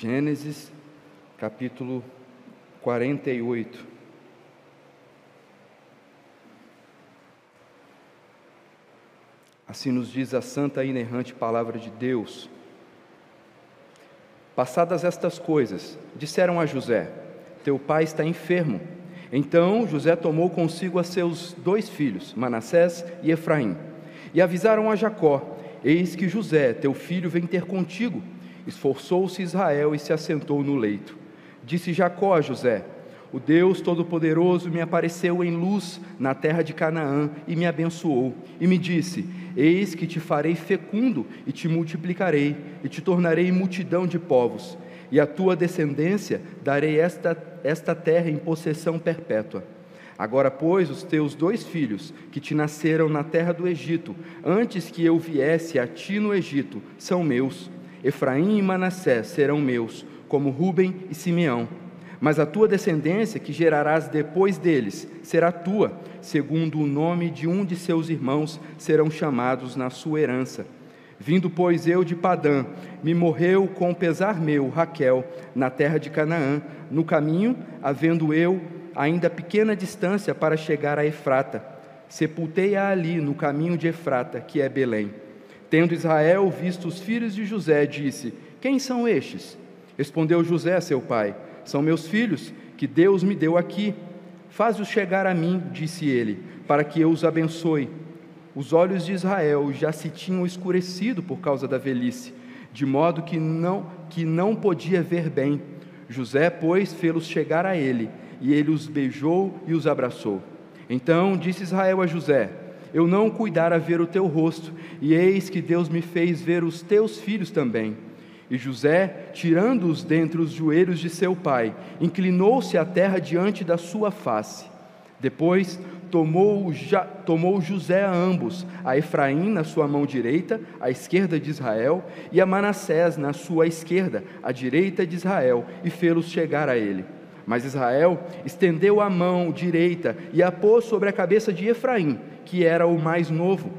Gênesis, capítulo 48. Assim nos diz a santa e inerrante palavra de Deus. Passadas estas coisas, disseram a José: Teu pai está enfermo. Então José tomou consigo a seus dois filhos, Manassés e Efraim, e avisaram a Jacó: Eis que José, teu filho, vem ter contigo. Esforçou-se Israel e se assentou no leito. Disse Jacó a José: O Deus Todo-Poderoso me apareceu em luz na terra de Canaã e me abençoou, e me disse: Eis que te farei fecundo e te multiplicarei, e te tornarei multidão de povos, e a tua descendência darei esta, esta terra em possessão perpétua. Agora, pois, os teus dois filhos, que te nasceram na terra do Egito, antes que eu viesse a ti no Egito, são meus Efraim e Manassés serão meus, como Ruben e Simeão. Mas a tua descendência, que gerarás depois deles, será tua, segundo o nome de um de seus irmãos, serão chamados na sua herança. Vindo, pois, eu de Padã, me morreu com pesar meu Raquel, na terra de Canaã, no caminho, havendo eu ainda pequena distância para chegar a Efrata. Sepultei-a ali, no caminho de Efrata, que é Belém. Tendo Israel visto os filhos de José, disse: Quem são estes? Respondeu José, seu pai: São meus filhos, que Deus me deu aqui. Faz-os chegar a mim, disse ele, para que eu os abençoe. Os olhos de Israel já se tinham escurecido por causa da velhice, de modo que não que não podia ver bem. José, pois, fê-los chegar a ele, e ele os beijou e os abraçou. Então disse Israel a José: eu não cuidara ver o teu rosto, e eis que Deus me fez ver os teus filhos também. E José, tirando-os dentre os joelhos de seu pai, inclinou-se à terra diante da sua face. Depois tomou, tomou José a ambos, a Efraim na sua mão direita, à esquerda de Israel, e a Manassés na sua esquerda, à direita de Israel, e fê-los chegar a ele. Mas Israel estendeu a mão direita e a pôs sobre a cabeça de Efraim, que era o mais novo,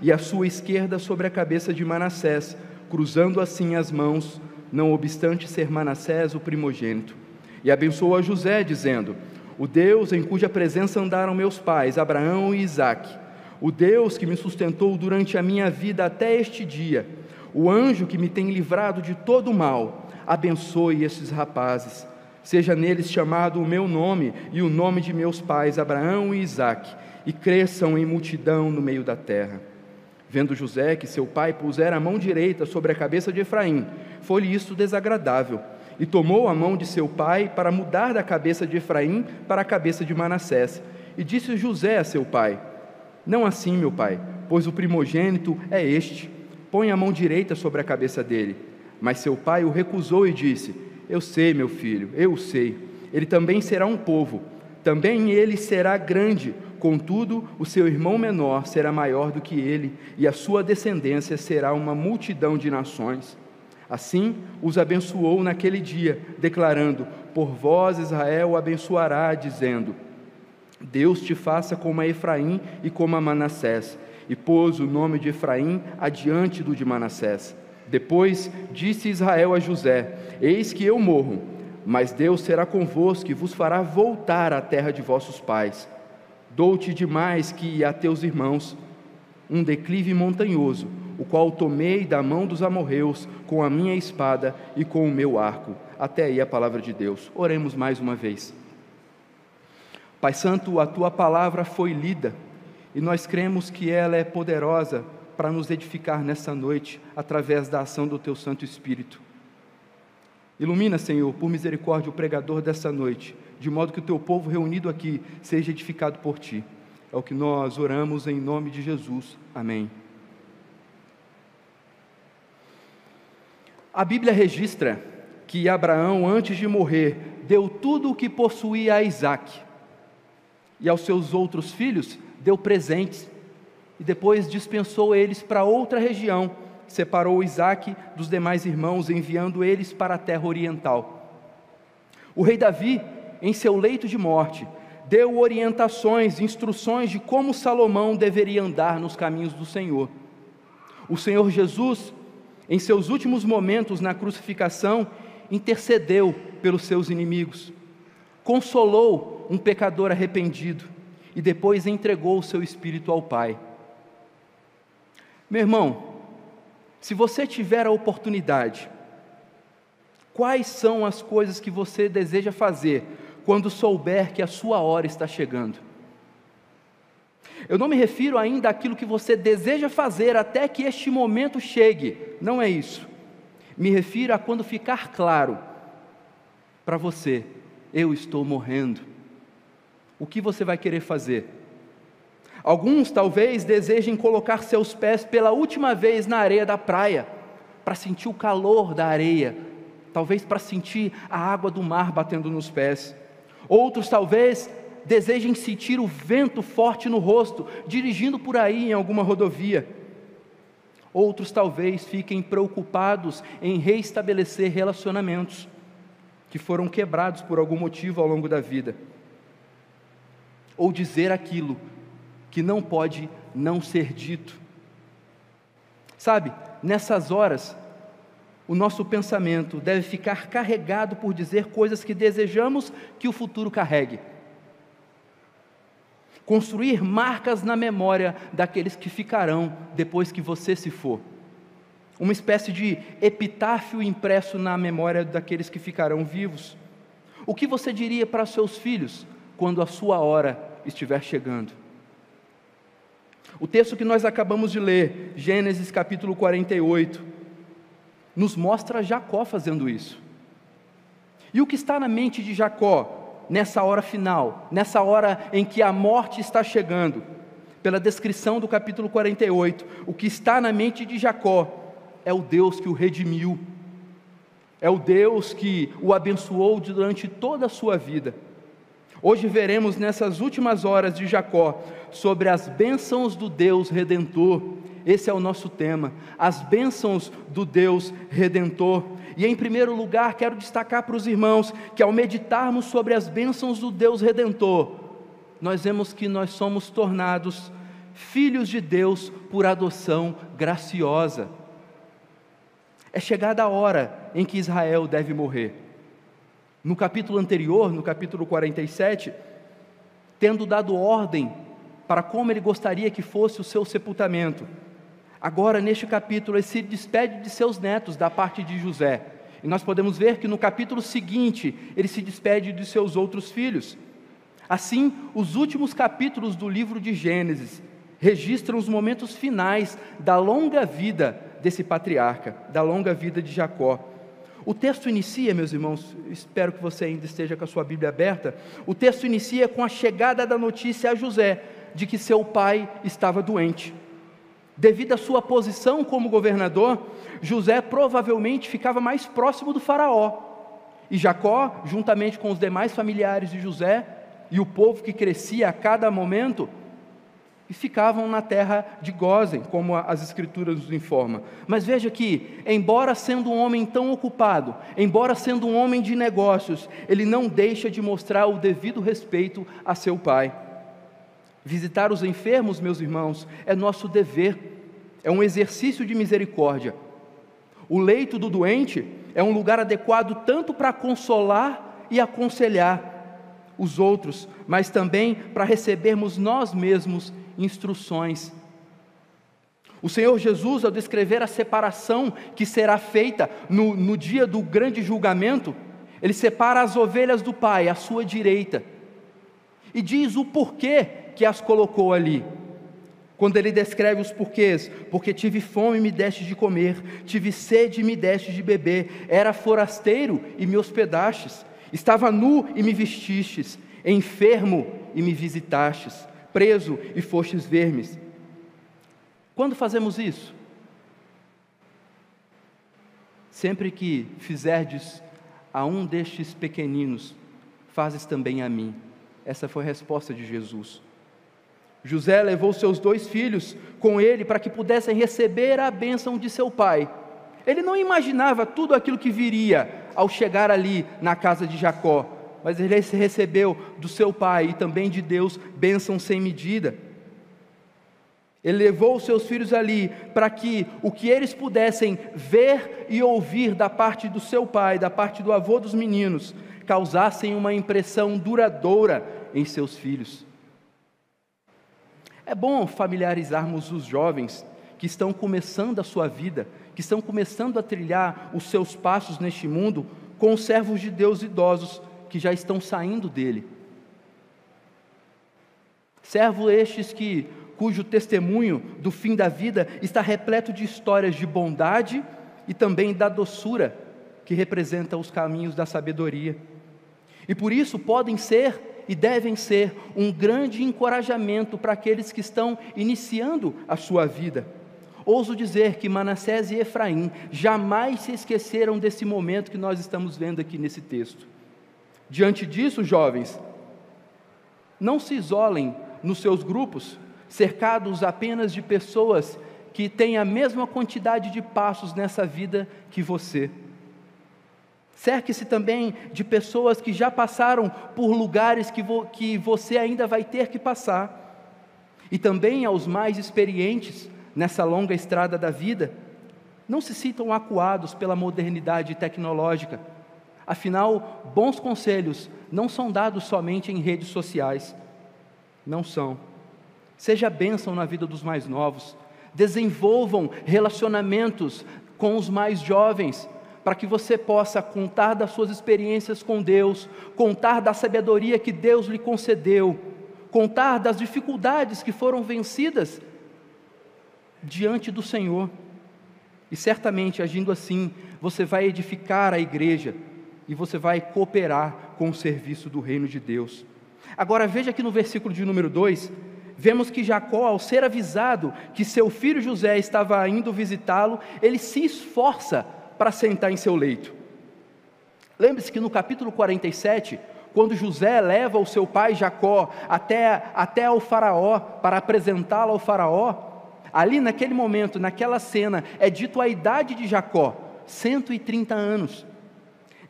e a sua esquerda sobre a cabeça de Manassés, cruzando assim as mãos, não obstante ser Manassés o primogênito. E abençoou a José, dizendo: O Deus em cuja presença andaram meus pais, Abraão e Isaque, o Deus que me sustentou durante a minha vida até este dia, o anjo que me tem livrado de todo mal, abençoe estes rapazes. Seja neles chamado o meu nome e o nome de meus pais, Abraão e Isaque e cresçam em multidão no meio da terra. Vendo José que seu pai pusera a mão direita sobre a cabeça de Efraim, foi-lhe isto desagradável, e tomou a mão de seu pai para mudar da cabeça de Efraim para a cabeça de Manassés. E disse José a seu pai: Não assim, meu pai, pois o primogênito é este. Põe a mão direita sobre a cabeça dele. Mas seu pai o recusou e disse: Eu sei, meu filho, eu sei. Ele também será um povo, também ele será grande Contudo, o seu irmão menor será maior do que ele, e a sua descendência será uma multidão de nações. Assim os abençoou naquele dia, declarando: Por vós Israel o abençoará, dizendo: Deus te faça como a Efraim e como a Manassés. E pôs o nome de Efraim adiante do de Manassés. Depois disse Israel a José: Eis que eu morro, mas Deus será convosco e vos fará voltar à terra de vossos pais Dou-te demais que a teus irmãos um declive montanhoso, o qual tomei da mão dos amorreus com a minha espada e com o meu arco. Até aí a palavra de Deus. Oremos mais uma vez. Pai Santo, a tua palavra foi lida e nós cremos que ela é poderosa para nos edificar nessa noite através da ação do teu Santo Espírito. Ilumina, Senhor, por misericórdia, o pregador dessa noite de modo que o teu povo reunido aqui seja edificado por ti. É o que nós oramos em nome de Jesus. Amém. A Bíblia registra que Abraão, antes de morrer, deu tudo o que possuía a Isaac, e aos seus outros filhos deu presentes, e depois dispensou eles para outra região, separou Isaac dos demais irmãos, enviando eles para a terra oriental. O rei Davi em seu leito de morte, deu orientações, instruções de como Salomão deveria andar nos caminhos do Senhor. O Senhor Jesus, em seus últimos momentos na crucificação, intercedeu pelos seus inimigos, consolou um pecador arrependido e depois entregou o seu espírito ao Pai. Meu irmão, se você tiver a oportunidade, quais são as coisas que você deseja fazer quando souber que a sua hora está chegando? Eu não me refiro ainda àquilo que você deseja fazer até que este momento chegue, não é isso. Me refiro a quando ficar claro para você: eu estou morrendo. O que você vai querer fazer? Alguns talvez desejem colocar seus pés pela última vez na areia da praia, para sentir o calor da areia, talvez para sentir a água do mar batendo nos pés. Outros talvez desejem sentir o vento forte no rosto, dirigindo por aí em alguma rodovia. Outros talvez fiquem preocupados em reestabelecer relacionamentos que foram quebrados por algum motivo ao longo da vida. Ou dizer aquilo que não pode não ser dito. Sabe, nessas horas, o nosso pensamento deve ficar carregado por dizer coisas que desejamos que o futuro carregue. Construir marcas na memória daqueles que ficarão depois que você se for. Uma espécie de epitáfio impresso na memória daqueles que ficarão vivos. O que você diria para seus filhos quando a sua hora estiver chegando? O texto que nós acabamos de ler, Gênesis capítulo 48, nos mostra Jacó fazendo isso. E o que está na mente de Jacó nessa hora final, nessa hora em que a morte está chegando? Pela descrição do capítulo 48, o que está na mente de Jacó é o Deus que o redimiu, é o Deus que o abençoou durante toda a sua vida. Hoje veremos nessas últimas horas de Jacó sobre as bênçãos do Deus redentor. Esse é o nosso tema, as bênçãos do Deus redentor. E em primeiro lugar, quero destacar para os irmãos que ao meditarmos sobre as bênçãos do Deus redentor, nós vemos que nós somos tornados filhos de Deus por adoção graciosa. É chegada a hora em que Israel deve morrer. No capítulo anterior, no capítulo 47, tendo dado ordem para como ele gostaria que fosse o seu sepultamento. Agora, neste capítulo, ele se despede de seus netos da parte de José. E nós podemos ver que no capítulo seguinte, ele se despede de seus outros filhos. Assim, os últimos capítulos do livro de Gênesis registram os momentos finais da longa vida desse patriarca, da longa vida de Jacó. O texto inicia, meus irmãos, espero que você ainda esteja com a sua Bíblia aberta. O texto inicia com a chegada da notícia a José de que seu pai estava doente. Devido à sua posição como governador, José provavelmente ficava mais próximo do Faraó. E Jacó, juntamente com os demais familiares de José e o povo que crescia a cada momento, e ficavam na terra de Gozen, como as Escrituras nos informam. Mas veja que, embora sendo um homem tão ocupado, embora sendo um homem de negócios, ele não deixa de mostrar o devido respeito a seu pai. Visitar os enfermos, meus irmãos, é nosso dever, é um exercício de misericórdia. O leito do doente é um lugar adequado tanto para consolar e aconselhar os outros, mas também para recebermos nós mesmos instruções. O Senhor Jesus, ao descrever a separação que será feita no, no dia do grande julgamento, ele separa as ovelhas do Pai à sua direita e diz o porquê que as colocou ali. Quando ele descreve os porquês, porque tive fome e me deste de comer, tive sede e me deste de beber, era forasteiro e me hospedastes, estava nu e me vestistes, enfermo e me visitastes, preso e fostes vermes. Quando fazemos isso? Sempre que fizerdes a um destes pequeninos, fazes também a mim. Essa foi a resposta de Jesus. José levou seus dois filhos com ele para que pudessem receber a bênção de seu pai. Ele não imaginava tudo aquilo que viria ao chegar ali na casa de Jacó, mas ele recebeu do seu pai e também de Deus bênção sem medida. Ele levou os seus filhos ali para que o que eles pudessem ver e ouvir da parte do seu pai, da parte do avô dos meninos, causassem uma impressão duradoura em seus filhos. É bom familiarizarmos os jovens que estão começando a sua vida, que estão começando a trilhar os seus passos neste mundo, com os servos de Deus idosos que já estão saindo dele. Servos estes que cujo testemunho do fim da vida está repleto de histórias de bondade e também da doçura que representa os caminhos da sabedoria. E por isso podem ser e devem ser um grande encorajamento para aqueles que estão iniciando a sua vida. Ouso dizer que Manassés e Efraim jamais se esqueceram desse momento que nós estamos vendo aqui nesse texto. Diante disso, jovens, não se isolem nos seus grupos, cercados apenas de pessoas que têm a mesma quantidade de passos nessa vida que você. Cerque-se também de pessoas que já passaram por lugares que, vo que você ainda vai ter que passar. E também aos mais experientes nessa longa estrada da vida, não se sintam acuados pela modernidade tecnológica. Afinal, bons conselhos não são dados somente em redes sociais. Não são. Seja bênção na vida dos mais novos. Desenvolvam relacionamentos com os mais jovens, para que você possa contar das suas experiências com Deus, contar da sabedoria que Deus lhe concedeu, contar das dificuldades que foram vencidas diante do Senhor. E certamente, agindo assim, você vai edificar a igreja e você vai cooperar com o serviço do reino de Deus. Agora veja aqui no versículo de número 2, vemos que Jacó, ao ser avisado que seu filho José estava indo visitá-lo, ele se esforça para sentar em seu leito. Lembre-se que no capítulo 47, quando José leva o seu pai Jacó até, até ao Faraó para apresentá-lo ao Faraó, ali naquele momento, naquela cena, é dito a idade de Jacó: 130 anos.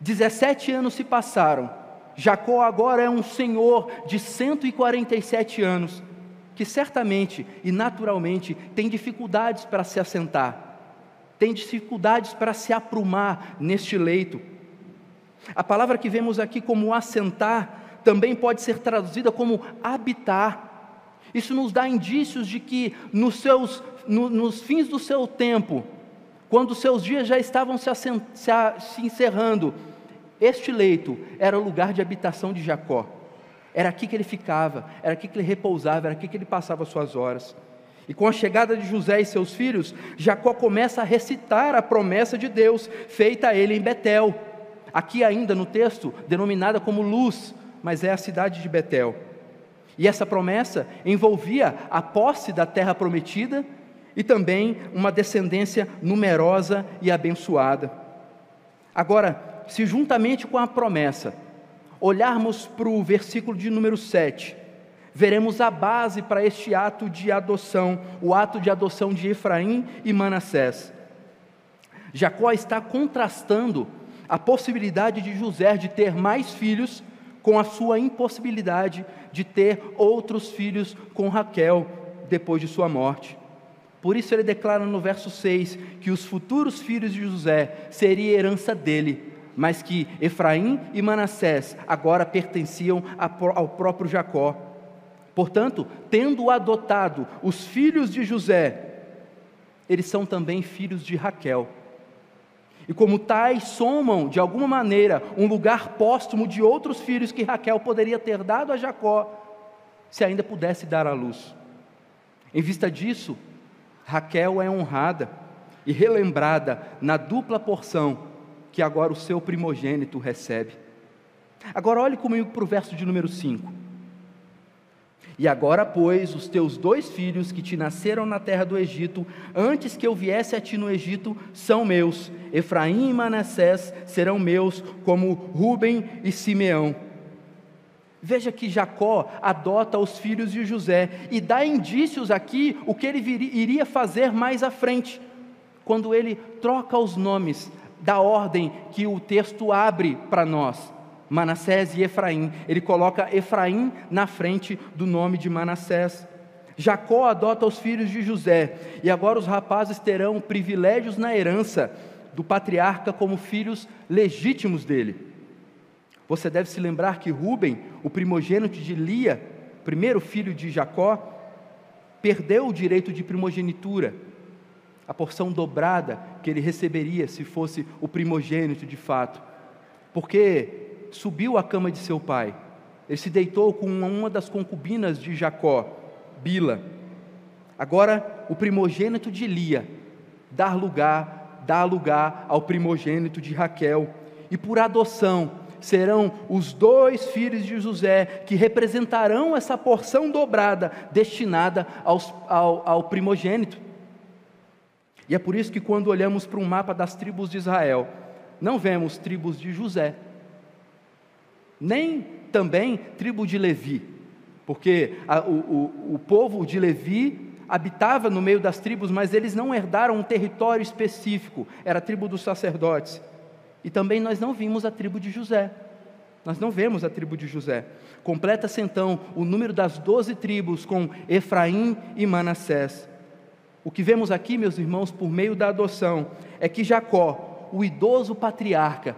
17 anos se passaram. Jacó agora é um senhor de 147 anos que certamente e naturalmente tem dificuldades para se assentar, tem dificuldades para se aprumar neste leito. A palavra que vemos aqui como assentar também pode ser traduzida como habitar. Isso nos dá indícios de que nos, seus, no, nos fins do seu tempo, quando seus dias já estavam se, assent, se, se encerrando, este leito era o lugar de habitação de Jacó. Era aqui que ele ficava, era aqui que ele repousava, era aqui que ele passava suas horas. E com a chegada de José e seus filhos, Jacó começa a recitar a promessa de Deus feita a ele em Betel. Aqui ainda no texto, denominada como Luz, mas é a cidade de Betel. E essa promessa envolvia a posse da terra prometida e também uma descendência numerosa e abençoada. Agora, se juntamente com a promessa, olharmos para o versículo de número 7, veremos a base para este ato de adoção, o ato de adoção de Efraim e Manassés. Jacó está contrastando a possibilidade de José de ter mais filhos com a sua impossibilidade de ter outros filhos com Raquel depois de sua morte. Por isso ele declara no verso 6 que os futuros filhos de José seria herança dele, mas que Efraim e Manassés agora pertenciam ao próprio Jacó. Portanto, tendo adotado os filhos de José, eles são também filhos de Raquel. E como tais, somam, de alguma maneira, um lugar póstumo de outros filhos que Raquel poderia ter dado a Jacó, se ainda pudesse dar à luz. Em vista disso, Raquel é honrada e relembrada na dupla porção que agora o seu primogênito recebe. Agora olhe comigo para o verso de número 5. E agora, pois, os teus dois filhos que te nasceram na terra do Egito, antes que eu viesse a ti no Egito, são meus. Efraim e Manassés serão meus, como Ruben e Simeão. Veja que Jacó adota os filhos de José e dá indícios aqui o que ele iria fazer mais à frente, quando ele troca os nomes da ordem que o texto abre para nós. Manassés e Efraim. Ele coloca Efraim na frente do nome de Manassés. Jacó adota os filhos de José, e agora os rapazes terão privilégios na herança do patriarca como filhos legítimos dele. Você deve se lembrar que Ruben, o primogênito de Lia, primeiro filho de Jacó, perdeu o direito de primogenitura, a porção dobrada que ele receberia se fosse o primogênito de fato, porque subiu à cama de seu pai. Ele se deitou com uma das concubinas de Jacó, Bila. Agora, o primogênito de Lia dá lugar, dá lugar ao primogênito de Raquel, e por adoção serão os dois filhos de José que representarão essa porção dobrada destinada aos, ao, ao primogênito. E é por isso que quando olhamos para um mapa das tribos de Israel, não vemos tribos de José, nem também tribo de Levi, porque a, o, o, o povo de Levi habitava no meio das tribos, mas eles não herdaram um território específico, era a tribo dos sacerdotes. E também nós não vimos a tribo de José. Nós não vemos a tribo de José. Completa-se então o número das doze tribos com Efraim e Manassés. O que vemos aqui, meus irmãos, por meio da adoção, é que Jacó, o idoso patriarca,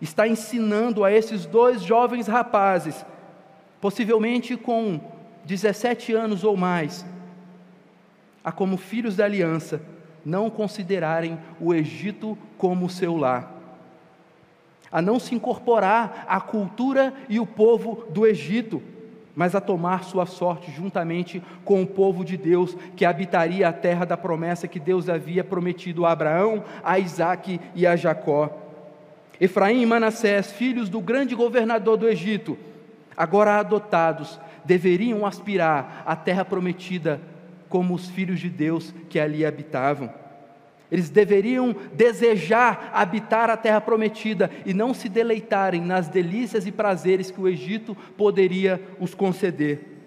está ensinando a esses dois jovens rapazes possivelmente com 17 anos ou mais, a como filhos da aliança, não considerarem o Egito como seu lar, a não se incorporar à cultura e o povo do Egito, mas a tomar sua sorte juntamente com o povo de Deus que habitaria a terra da promessa que Deus havia prometido a Abraão, a Isaque e a Jacó. Efraim e Manassés, filhos do grande governador do Egito, agora adotados, deveriam aspirar à terra prometida como os filhos de Deus que ali habitavam. Eles deveriam desejar habitar a terra prometida e não se deleitarem nas delícias e prazeres que o Egito poderia os conceder.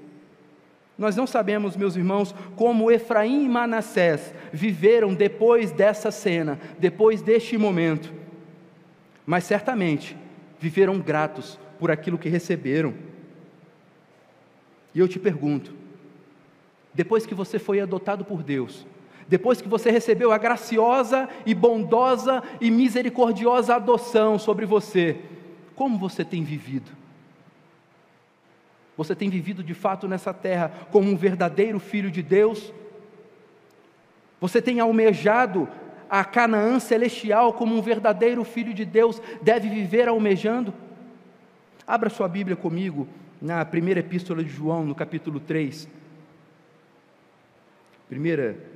Nós não sabemos, meus irmãos, como Efraim e Manassés viveram depois dessa cena, depois deste momento, mas certamente viveram gratos por aquilo que receberam. E eu te pergunto: depois que você foi adotado por Deus, depois que você recebeu a graciosa e bondosa e misericordiosa adoção sobre você, como você tem vivido? Você tem vivido de fato nessa terra como um verdadeiro filho de Deus? Você tem almejado a Canaã celestial como um verdadeiro filho de Deus deve viver almejando? Abra sua Bíblia comigo na primeira epístola de João, no capítulo 3. Primeira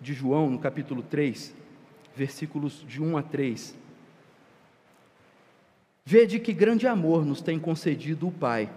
de João, no capítulo 3, versículos de 1 a 3. Vede que grande amor nos tem concedido o Pai,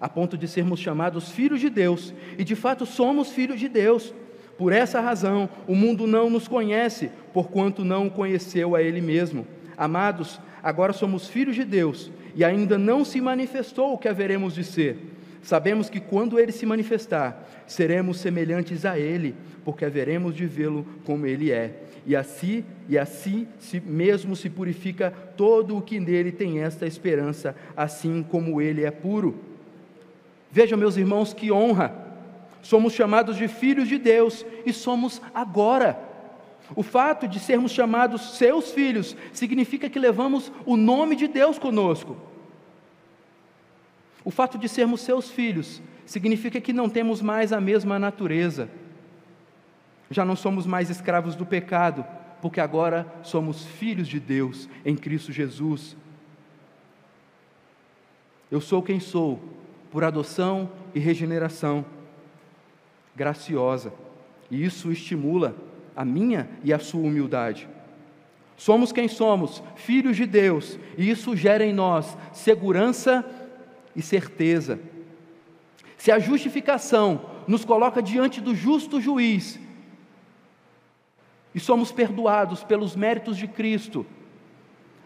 a ponto de sermos chamados filhos de Deus, e de fato somos filhos de Deus. Por essa razão, o mundo não nos conhece, porquanto não o conheceu a Ele mesmo. Amados, agora somos filhos de Deus e ainda não se manifestou o que haveremos de ser. Sabemos que quando ele se manifestar, seremos semelhantes a ele, porque haveremos de vê-lo como ele é. E assim, e assim si mesmo se purifica todo o que nele tem esta esperança, assim como ele é puro. Vejam, meus irmãos, que honra! Somos chamados de filhos de Deus e somos agora o fato de sermos chamados seus filhos significa que levamos o nome de Deus conosco. O fato de sermos seus filhos significa que não temos mais a mesma natureza. Já não somos mais escravos do pecado, porque agora somos filhos de Deus em Cristo Jesus. Eu sou quem sou, por adoção e regeneração graciosa, e isso estimula a minha e a sua humildade. Somos quem somos, filhos de Deus, e isso gera em nós segurança e certeza. Se a justificação nos coloca diante do justo juiz, e somos perdoados pelos méritos de Cristo,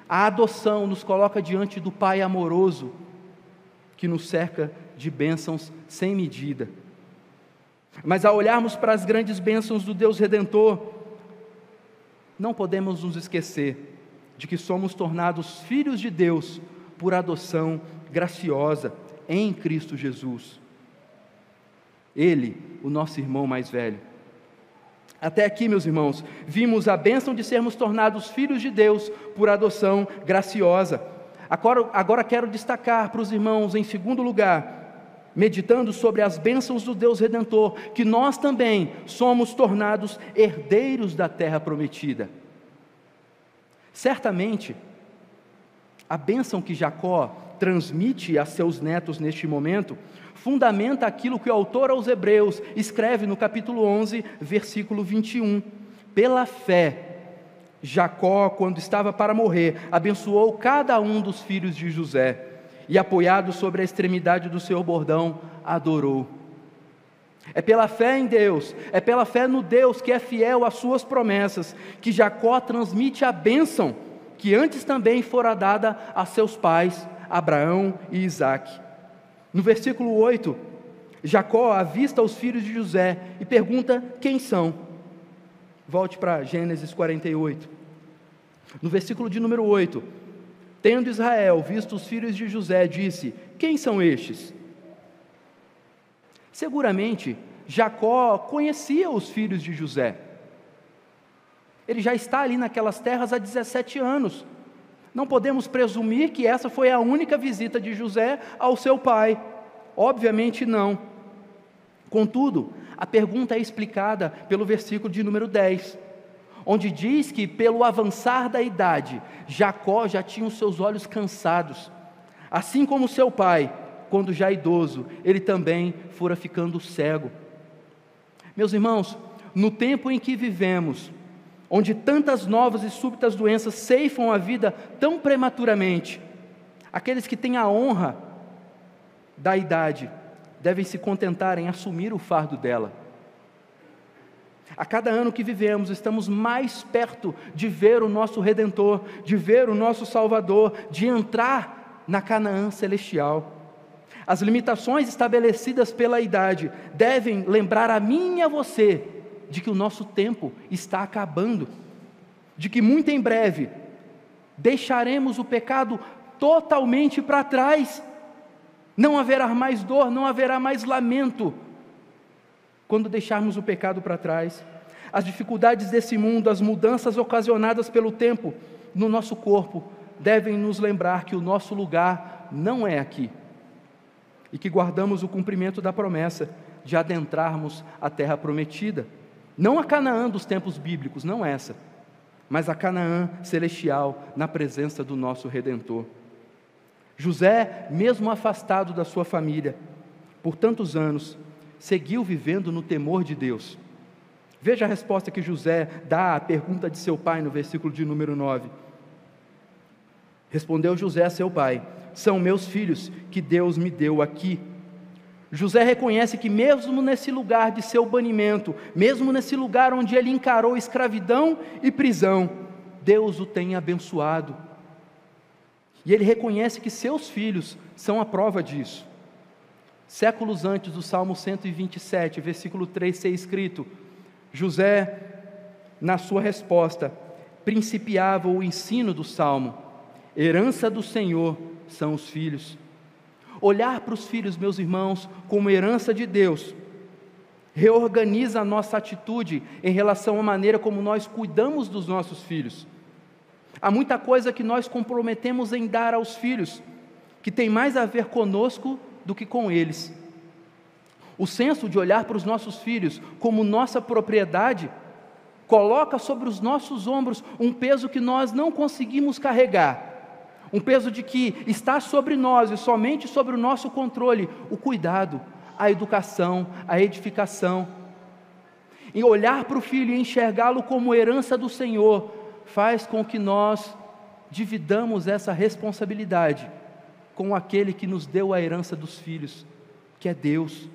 a adoção nos coloca diante do Pai amoroso, que nos cerca de bênçãos sem medida. Mas ao olharmos para as grandes bênçãos do Deus Redentor, não podemos nos esquecer de que somos tornados filhos de Deus por adoção graciosa em Cristo Jesus. ele, o nosso irmão mais velho. Até aqui, meus irmãos, vimos a bênção de sermos tornados filhos de Deus por adoção graciosa. Agora, agora quero destacar para os irmãos, em segundo lugar, meditando sobre as bênçãos do Deus Redentor, que nós também somos tornados herdeiros da terra prometida. Certamente, a bênção que Jacó transmite a seus netos neste momento fundamenta aquilo que o autor aos Hebreus escreve no capítulo 11, versículo 21. Pela fé, Jacó, quando estava para morrer, abençoou cada um dos filhos de José e, apoiado sobre a extremidade do seu bordão, adorou. É pela fé em Deus, é pela fé no Deus que é fiel às suas promessas, que Jacó transmite a bênção que antes também fora dada a seus pais, Abraão e Isaque. No versículo 8, Jacó avista os filhos de José e pergunta quem são. Volte para Gênesis 48. No versículo de número 8, tendo Israel visto os filhos de José, disse: Quem são estes? Seguramente, Jacó conhecia os filhos de José. Ele já está ali naquelas terras há 17 anos. Não podemos presumir que essa foi a única visita de José ao seu pai. Obviamente não. Contudo, a pergunta é explicada pelo versículo de número 10, onde diz que, pelo avançar da idade, Jacó já tinha os seus olhos cansados, assim como seu pai, quando já idoso, ele também fora ficando cego. Meus irmãos, no tempo em que vivemos, onde tantas novas e súbitas doenças ceifam a vida tão prematuramente, aqueles que têm a honra da idade devem se contentar em assumir o fardo dela. A cada ano que vivemos, estamos mais perto de ver o nosso Redentor, de ver o nosso Salvador, de entrar na Canaã celestial. As limitações estabelecidas pela idade devem lembrar a mim e a você de que o nosso tempo está acabando, de que muito em breve deixaremos o pecado totalmente para trás, não haverá mais dor, não haverá mais lamento, quando deixarmos o pecado para trás. As dificuldades desse mundo, as mudanças ocasionadas pelo tempo no nosso corpo, devem nos lembrar que o nosso lugar não é aqui e que guardamos o cumprimento da promessa de adentrarmos a terra prometida. Não a Canaã dos tempos bíblicos, não essa, mas a Canaã celestial na presença do nosso Redentor. José, mesmo afastado da sua família por tantos anos, seguiu vivendo no temor de Deus. Veja a resposta que José dá à pergunta de seu pai no versículo de número 9. Respondeu José a seu pai: São meus filhos que Deus me deu aqui José reconhece que, mesmo nesse lugar de seu banimento, mesmo nesse lugar onde ele encarou escravidão e prisão, Deus o tem abençoado. E ele reconhece que seus filhos são a prova disso. Séculos antes do Salmo 127, versículo 3, ser escrito: José, na sua resposta, principiava o ensino do salmo: herança do Senhor são os filhos olhar para os filhos, meus irmãos, como herança de Deus, reorganiza a nossa atitude em relação à maneira como nós cuidamos dos nossos filhos. Há muita coisa que nós comprometemos em dar aos filhos, que tem mais a ver conosco do que com eles. O senso de olhar para os nossos filhos como nossa propriedade coloca sobre os nossos ombros um peso que nós não conseguimos carregar um peso de que está sobre nós e somente sobre o nosso controle o cuidado, a educação, a edificação. E olhar para o filho e enxergá-lo como herança do Senhor faz com que nós dividamos essa responsabilidade com aquele que nos deu a herança dos filhos, que é Deus.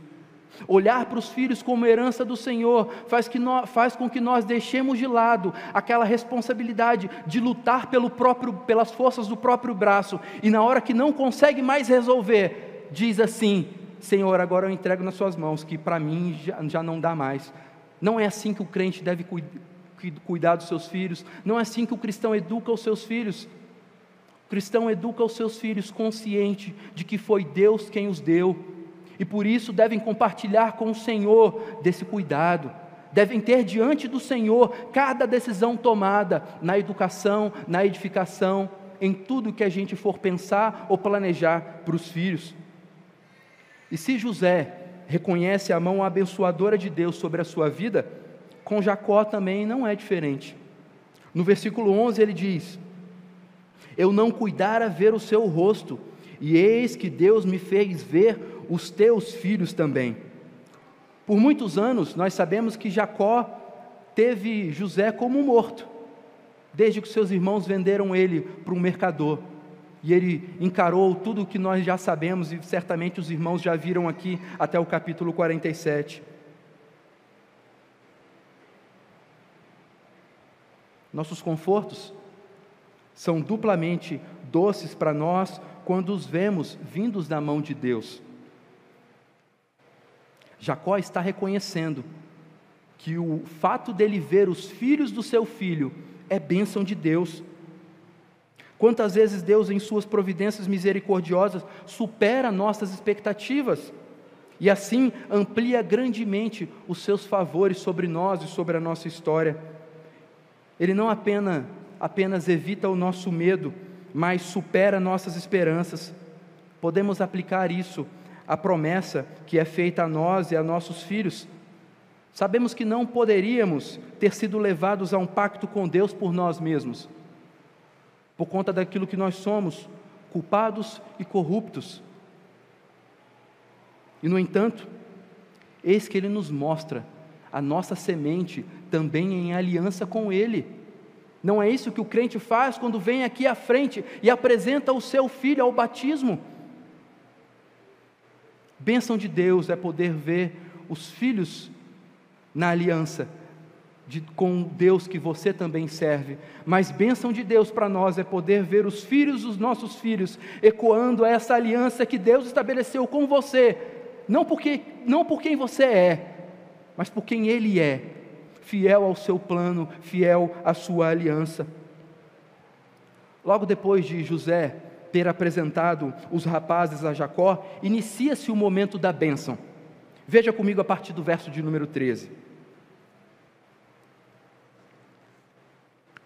Olhar para os filhos como herança do Senhor faz, que nós, faz com que nós deixemos de lado aquela responsabilidade de lutar pelo próprio, pelas forças do próprio braço e, na hora que não consegue mais resolver, diz assim: Senhor, agora eu entrego nas Suas mãos, que para mim já, já não dá mais. Não é assim que o crente deve cuidar dos seus filhos, não é assim que o cristão educa os seus filhos. O cristão educa os seus filhos consciente de que foi Deus quem os deu e por isso devem compartilhar com o Senhor desse cuidado. Devem ter diante do Senhor cada decisão tomada na educação, na edificação, em tudo que a gente for pensar ou planejar para os filhos. E se José reconhece a mão abençoadora de Deus sobre a sua vida, com Jacó também não é diferente. No versículo 11 ele diz: Eu não cuidara ver o seu rosto, e eis que Deus me fez ver os teus filhos também. Por muitos anos nós sabemos que Jacó teve José como morto, desde que seus irmãos venderam ele para um mercador. E ele encarou tudo o que nós já sabemos, e certamente os irmãos já viram aqui até o capítulo 47. Nossos confortos são duplamente doces para nós quando os vemos vindos da mão de Deus. Jacó está reconhecendo que o fato dele ver os filhos do seu filho é bênção de Deus. Quantas vezes Deus, em Suas providências misericordiosas, supera nossas expectativas e assim amplia grandemente os seus favores sobre nós e sobre a nossa história. Ele não apenas, apenas evita o nosso medo, mas supera nossas esperanças. Podemos aplicar isso a promessa que é feita a nós e a nossos filhos. Sabemos que não poderíamos ter sido levados a um pacto com Deus por nós mesmos, por conta daquilo que nós somos, culpados e corruptos. E, no entanto, eis que Ele nos mostra a nossa semente também em aliança com Ele. Não é isso que o crente faz quando vem aqui à frente e apresenta o seu filho ao batismo? Bênção de Deus é poder ver os filhos na aliança de, com Deus que você também serve, mas bênção de Deus para nós é poder ver os filhos dos nossos filhos ecoando essa aliança que Deus estabeleceu com você, não porque não por quem você é, mas por quem Ele é, fiel ao seu plano, fiel à sua aliança. Logo depois de José ter apresentado os rapazes a Jacó, inicia-se o momento da bênção. Veja comigo a partir do verso de número 13.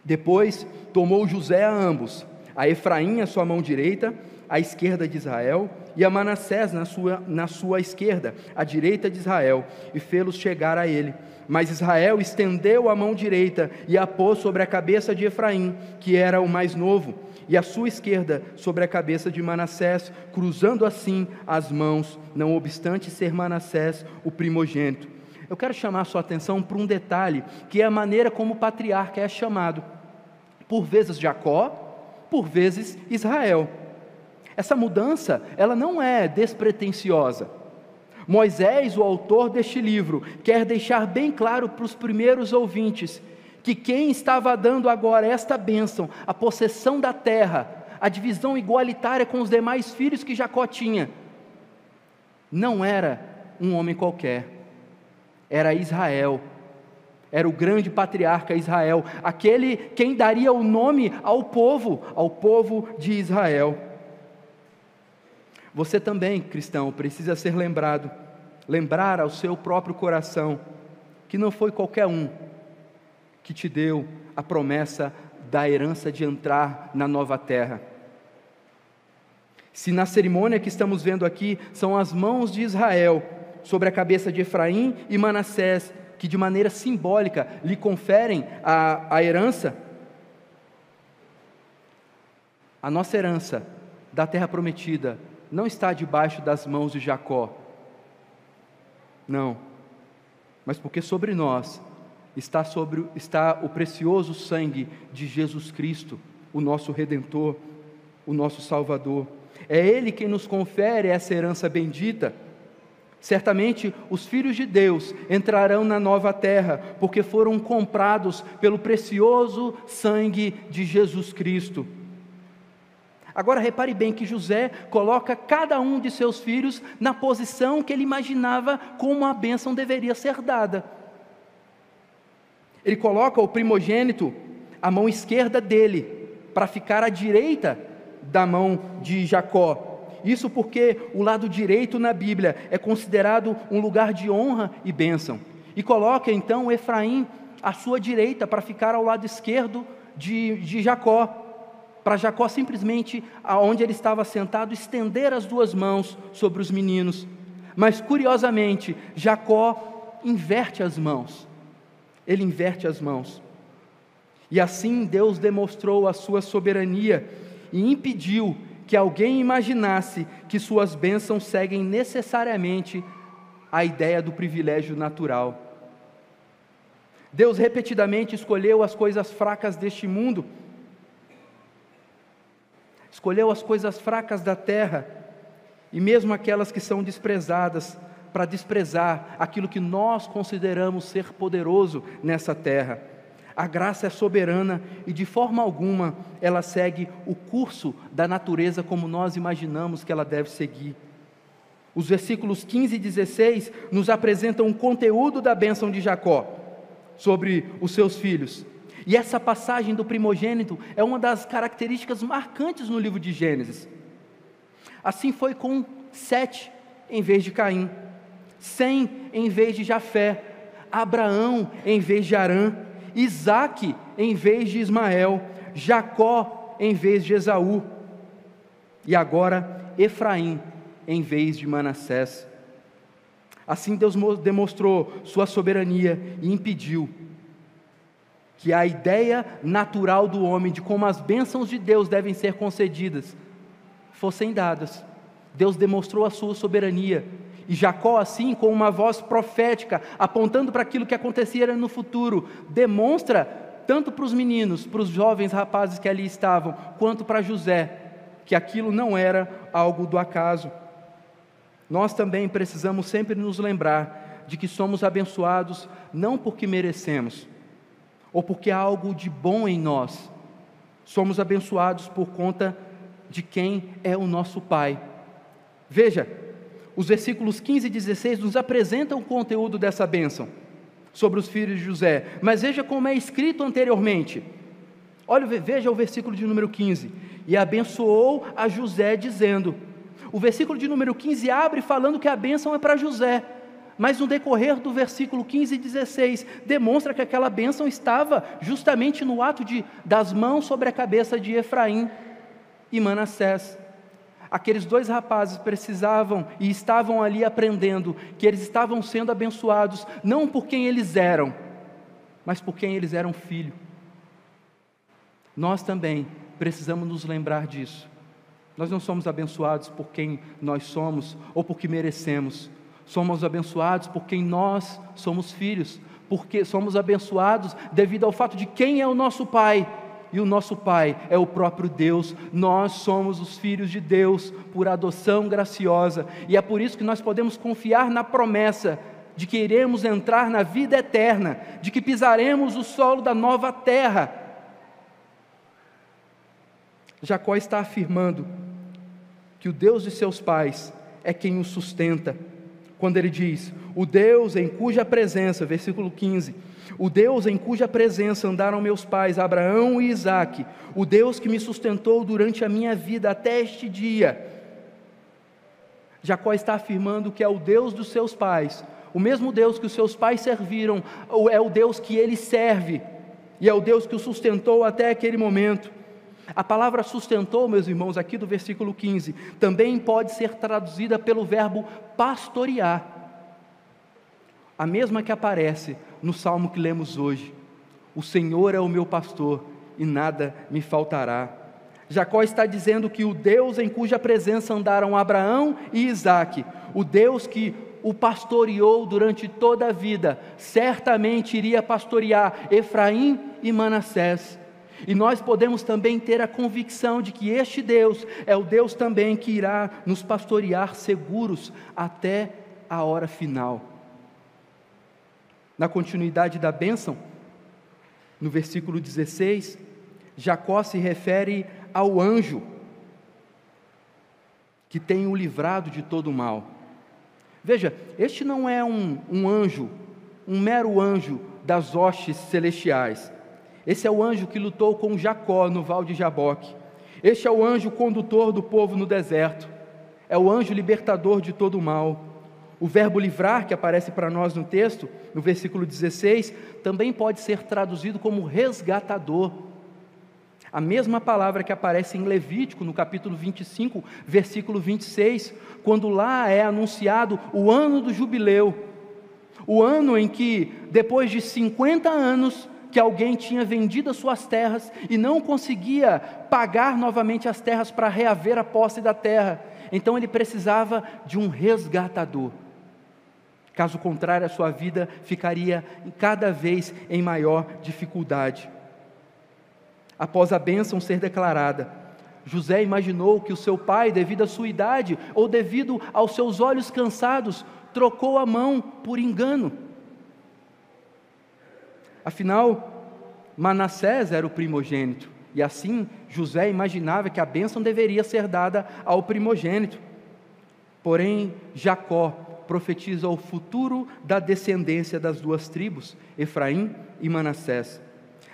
Depois tomou José a ambos, a Efraim a sua mão direita, à esquerda de Israel, e a Manassés na sua, na sua esquerda, à direita de Israel, e fê-los chegar a ele. Mas Israel estendeu a mão direita e a pôs sobre a cabeça de Efraim, que era o mais novo, e a sua esquerda sobre a cabeça de Manassés, cruzando assim as mãos, não obstante ser Manassés o primogênito. Eu quero chamar sua atenção para um detalhe, que é a maneira como o patriarca é chamado. Por vezes Jacó, por vezes Israel. Essa mudança, ela não é despretensiosa. Moisés, o autor deste livro, quer deixar bem claro para os primeiros ouvintes que quem estava dando agora esta bênção, a possessão da terra, a divisão igualitária com os demais filhos que Jacó tinha, não era um homem qualquer, era Israel, era o grande patriarca Israel, aquele quem daria o nome ao povo, ao povo de Israel. Você também, cristão, precisa ser lembrado, lembrar ao seu próprio coração, que não foi qualquer um que te deu a promessa da herança de entrar na nova terra. Se na cerimônia que estamos vendo aqui são as mãos de Israel sobre a cabeça de Efraim e Manassés, que de maneira simbólica lhe conferem a, a herança, a nossa herança da terra prometida não está debaixo das mãos de Jacó. Não. Mas porque sobre nós está, sobre, está o precioso sangue de Jesus Cristo, o nosso Redentor, o nosso Salvador. É Ele quem nos confere essa herança bendita. Certamente os filhos de Deus entrarão na nova terra, porque foram comprados pelo precioso sangue de Jesus Cristo. Agora repare bem que José coloca cada um de seus filhos na posição que ele imaginava como a bênção deveria ser dada. Ele coloca o primogênito à mão esquerda dele, para ficar à direita da mão de Jacó. Isso porque o lado direito na Bíblia é considerado um lugar de honra e bênção. E coloca então Efraim à sua direita para ficar ao lado esquerdo de, de Jacó. Para Jacó simplesmente, aonde ele estava sentado, estender as duas mãos sobre os meninos. Mas curiosamente, Jacó inverte as mãos. Ele inverte as mãos. E assim Deus demonstrou a sua soberania e impediu que alguém imaginasse que suas bênçãos seguem necessariamente a ideia do privilégio natural. Deus repetidamente escolheu as coisas fracas deste mundo, escolheu as coisas fracas da terra, e mesmo aquelas que são desprezadas, para desprezar aquilo que nós consideramos ser poderoso nessa terra. A graça é soberana e de forma alguma ela segue o curso da natureza como nós imaginamos que ela deve seguir. Os versículos 15 e 16 nos apresentam o conteúdo da bênção de Jacó sobre os seus filhos. E essa passagem do primogênito é uma das características marcantes no livro de Gênesis. Assim foi com Sete em vez de Caim, Sem em vez de Jafé, Abraão em vez de Arã, Isaac em vez de Ismael, Jacó em vez de Esaú, e agora Efraim em vez de Manassés. Assim Deus demonstrou sua soberania e impediu que a ideia natural do homem de como as bênçãos de Deus devem ser concedidas fossem dadas. Deus demonstrou a sua soberania e Jacó, assim, com uma voz profética, apontando para aquilo que aconteceria no futuro, demonstra, tanto para os meninos, para os jovens rapazes que ali estavam, quanto para José, que aquilo não era algo do acaso. Nós também precisamos sempre nos lembrar de que somos abençoados não porque merecemos, ou porque há algo de bom em nós, somos abençoados por conta de quem é o nosso Pai. Veja, os versículos 15 e 16 nos apresentam o conteúdo dessa bênção sobre os filhos de José, mas veja como é escrito anteriormente. Olha, veja o versículo de número 15. E abençoou a José, dizendo: O versículo de número 15 abre falando que a bênção é para José, mas no decorrer do versículo 15 e 16 demonstra que aquela bênção estava justamente no ato de das mãos sobre a cabeça de Efraim e Manassés aqueles dois rapazes precisavam e estavam ali aprendendo que eles estavam sendo abençoados não por quem eles eram, mas por quem eles eram filho. Nós também precisamos nos lembrar disso. Nós não somos abençoados por quem nós somos ou porque merecemos. Somos abençoados por quem nós somos filhos, porque somos abençoados devido ao fato de quem é o nosso Pai e o nosso Pai é o próprio Deus. Nós somos os filhos de Deus por adoção graciosa, e é por isso que nós podemos confiar na promessa de que iremos entrar na vida eterna, de que pisaremos o solo da nova terra. Jacó está afirmando que o Deus de seus pais é quem o sustenta, quando ele diz: O Deus em cuja presença, versículo 15, o Deus em cuja presença andaram meus pais, Abraão e Isaque, o Deus que me sustentou durante a minha vida até este dia. Jacó está afirmando que é o Deus dos seus pais, o mesmo Deus que os seus pais serviram, é o Deus que ele serve, e é o Deus que o sustentou até aquele momento. A palavra sustentou, meus irmãos, aqui do versículo 15, também pode ser traduzida pelo verbo pastorear, a mesma que aparece no salmo que lemos hoje: O Senhor é o meu pastor e nada me faltará. Jacó está dizendo que o Deus em cuja presença andaram Abraão e Isaque, o Deus que o pastoreou durante toda a vida, certamente iria pastorear Efraim e Manassés. E nós podemos também ter a convicção de que este Deus é o Deus também que irá nos pastorear seguros até a hora final. Na continuidade da bênção, no versículo 16, Jacó se refere ao anjo que tem o livrado de todo o mal. Veja, este não é um, um anjo, um mero anjo das hostes celestiais. Esse é o anjo que lutou com Jacó no val de Jaboque. Este é o anjo condutor do povo no deserto. é o anjo libertador de todo o mal. O verbo livrar, que aparece para nós no texto, no versículo 16, também pode ser traduzido como resgatador. A mesma palavra que aparece em Levítico, no capítulo 25, versículo 26, quando lá é anunciado o ano do jubileu, o ano em que, depois de 50 anos, que alguém tinha vendido as suas terras e não conseguia pagar novamente as terras para reaver a posse da terra, então ele precisava de um resgatador. Caso contrário, a sua vida ficaria cada vez em maior dificuldade. Após a bênção ser declarada, José imaginou que o seu pai, devido à sua idade ou devido aos seus olhos cansados, trocou a mão por engano. Afinal, Manassés era o primogênito, e assim José imaginava que a bênção deveria ser dada ao primogênito. Porém, Jacó profetiza o futuro da descendência das duas tribos, Efraim e Manassés.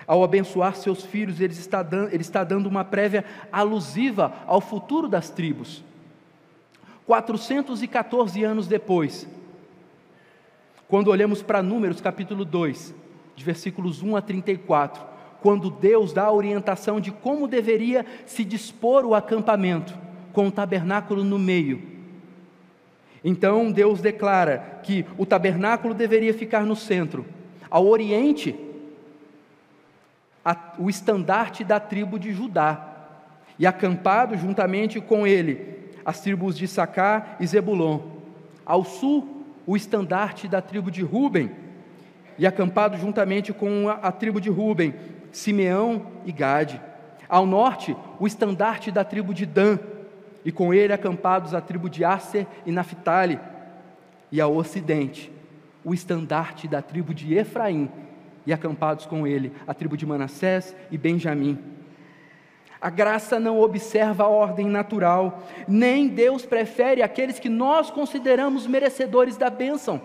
Ao abençoar seus filhos, ele está, dando, ele está dando uma prévia alusiva ao futuro das tribos. 414 anos depois, quando olhamos para Números capítulo 2, de versículos 1 a 34, quando Deus dá a orientação de como deveria se dispor o acampamento, com o tabernáculo no meio. Então Deus declara que o tabernáculo deveria ficar no centro, ao oriente, a, o estandarte da tribo de Judá, e acampado juntamente com ele as tribos de Sacá e Zebulon. Ao sul, o estandarte da tribo de Ruben, e acampado juntamente com a, a tribo de Ruben, Simeão e Gade. Ao norte, o estandarte da tribo de Dan, e com ele acampados a tribo de Aser e Naphtali. E ao ocidente, o estandarte da tribo de Efraim, e acampados com ele a tribo de Manassés e Benjamim. A graça não observa a ordem natural, nem Deus prefere aqueles que nós consideramos merecedores da bênção.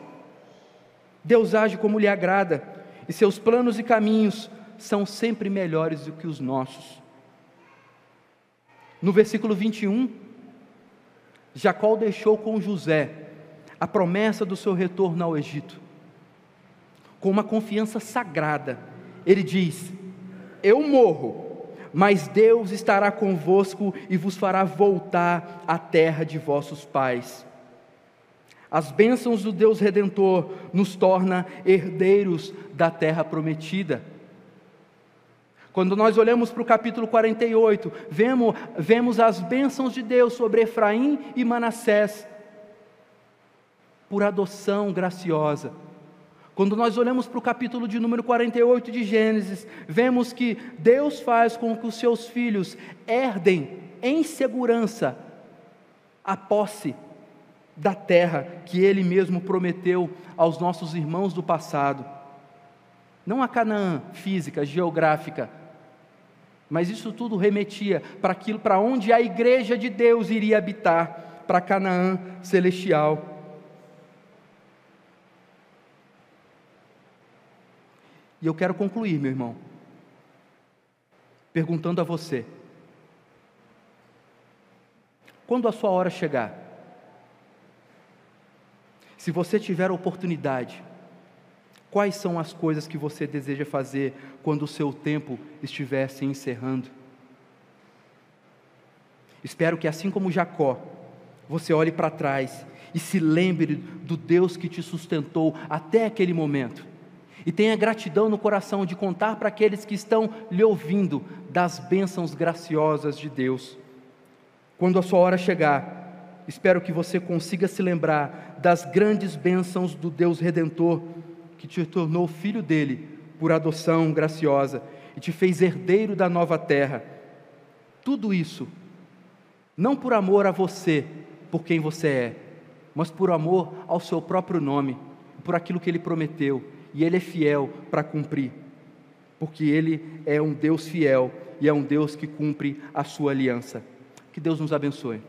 Deus age como lhe agrada, e seus planos e caminhos são sempre melhores do que os nossos. No versículo 21, Jacó deixou com José a promessa do seu retorno ao Egito. Com uma confiança sagrada, ele diz: Eu morro, mas Deus estará convosco e vos fará voltar à terra de vossos pais. As bênçãos do Deus Redentor nos torna herdeiros da terra prometida. Quando nós olhamos para o capítulo 48, vemos, vemos as bênçãos de Deus sobre Efraim e Manassés, por adoção graciosa. Quando nós olhamos para o capítulo de número 48 de Gênesis, vemos que Deus faz com que os seus filhos herdem em segurança a posse da terra que ele mesmo prometeu aos nossos irmãos do passado. Não a Canaã física, geográfica, mas isso tudo remetia para aquilo para onde a igreja de Deus iria habitar, para Canaã celestial. E eu quero concluir, meu irmão, perguntando a você: quando a sua hora chegar, se você tiver a oportunidade, quais são as coisas que você deseja fazer quando o seu tempo estiver se encerrando? Espero que, assim como Jacó, você olhe para trás e se lembre do Deus que te sustentou até aquele momento. E tenha gratidão no coração de contar para aqueles que estão lhe ouvindo das bênçãos graciosas de Deus. Quando a sua hora chegar, espero que você consiga se lembrar das grandes bênçãos do Deus Redentor, que te tornou filho dele por adoção graciosa e te fez herdeiro da nova terra. Tudo isso, não por amor a você, por quem você é, mas por amor ao seu próprio nome, por aquilo que ele prometeu, e ele é fiel para cumprir, porque ele é um Deus fiel e é um Deus que cumpre a sua aliança. Que Deus nos abençoe.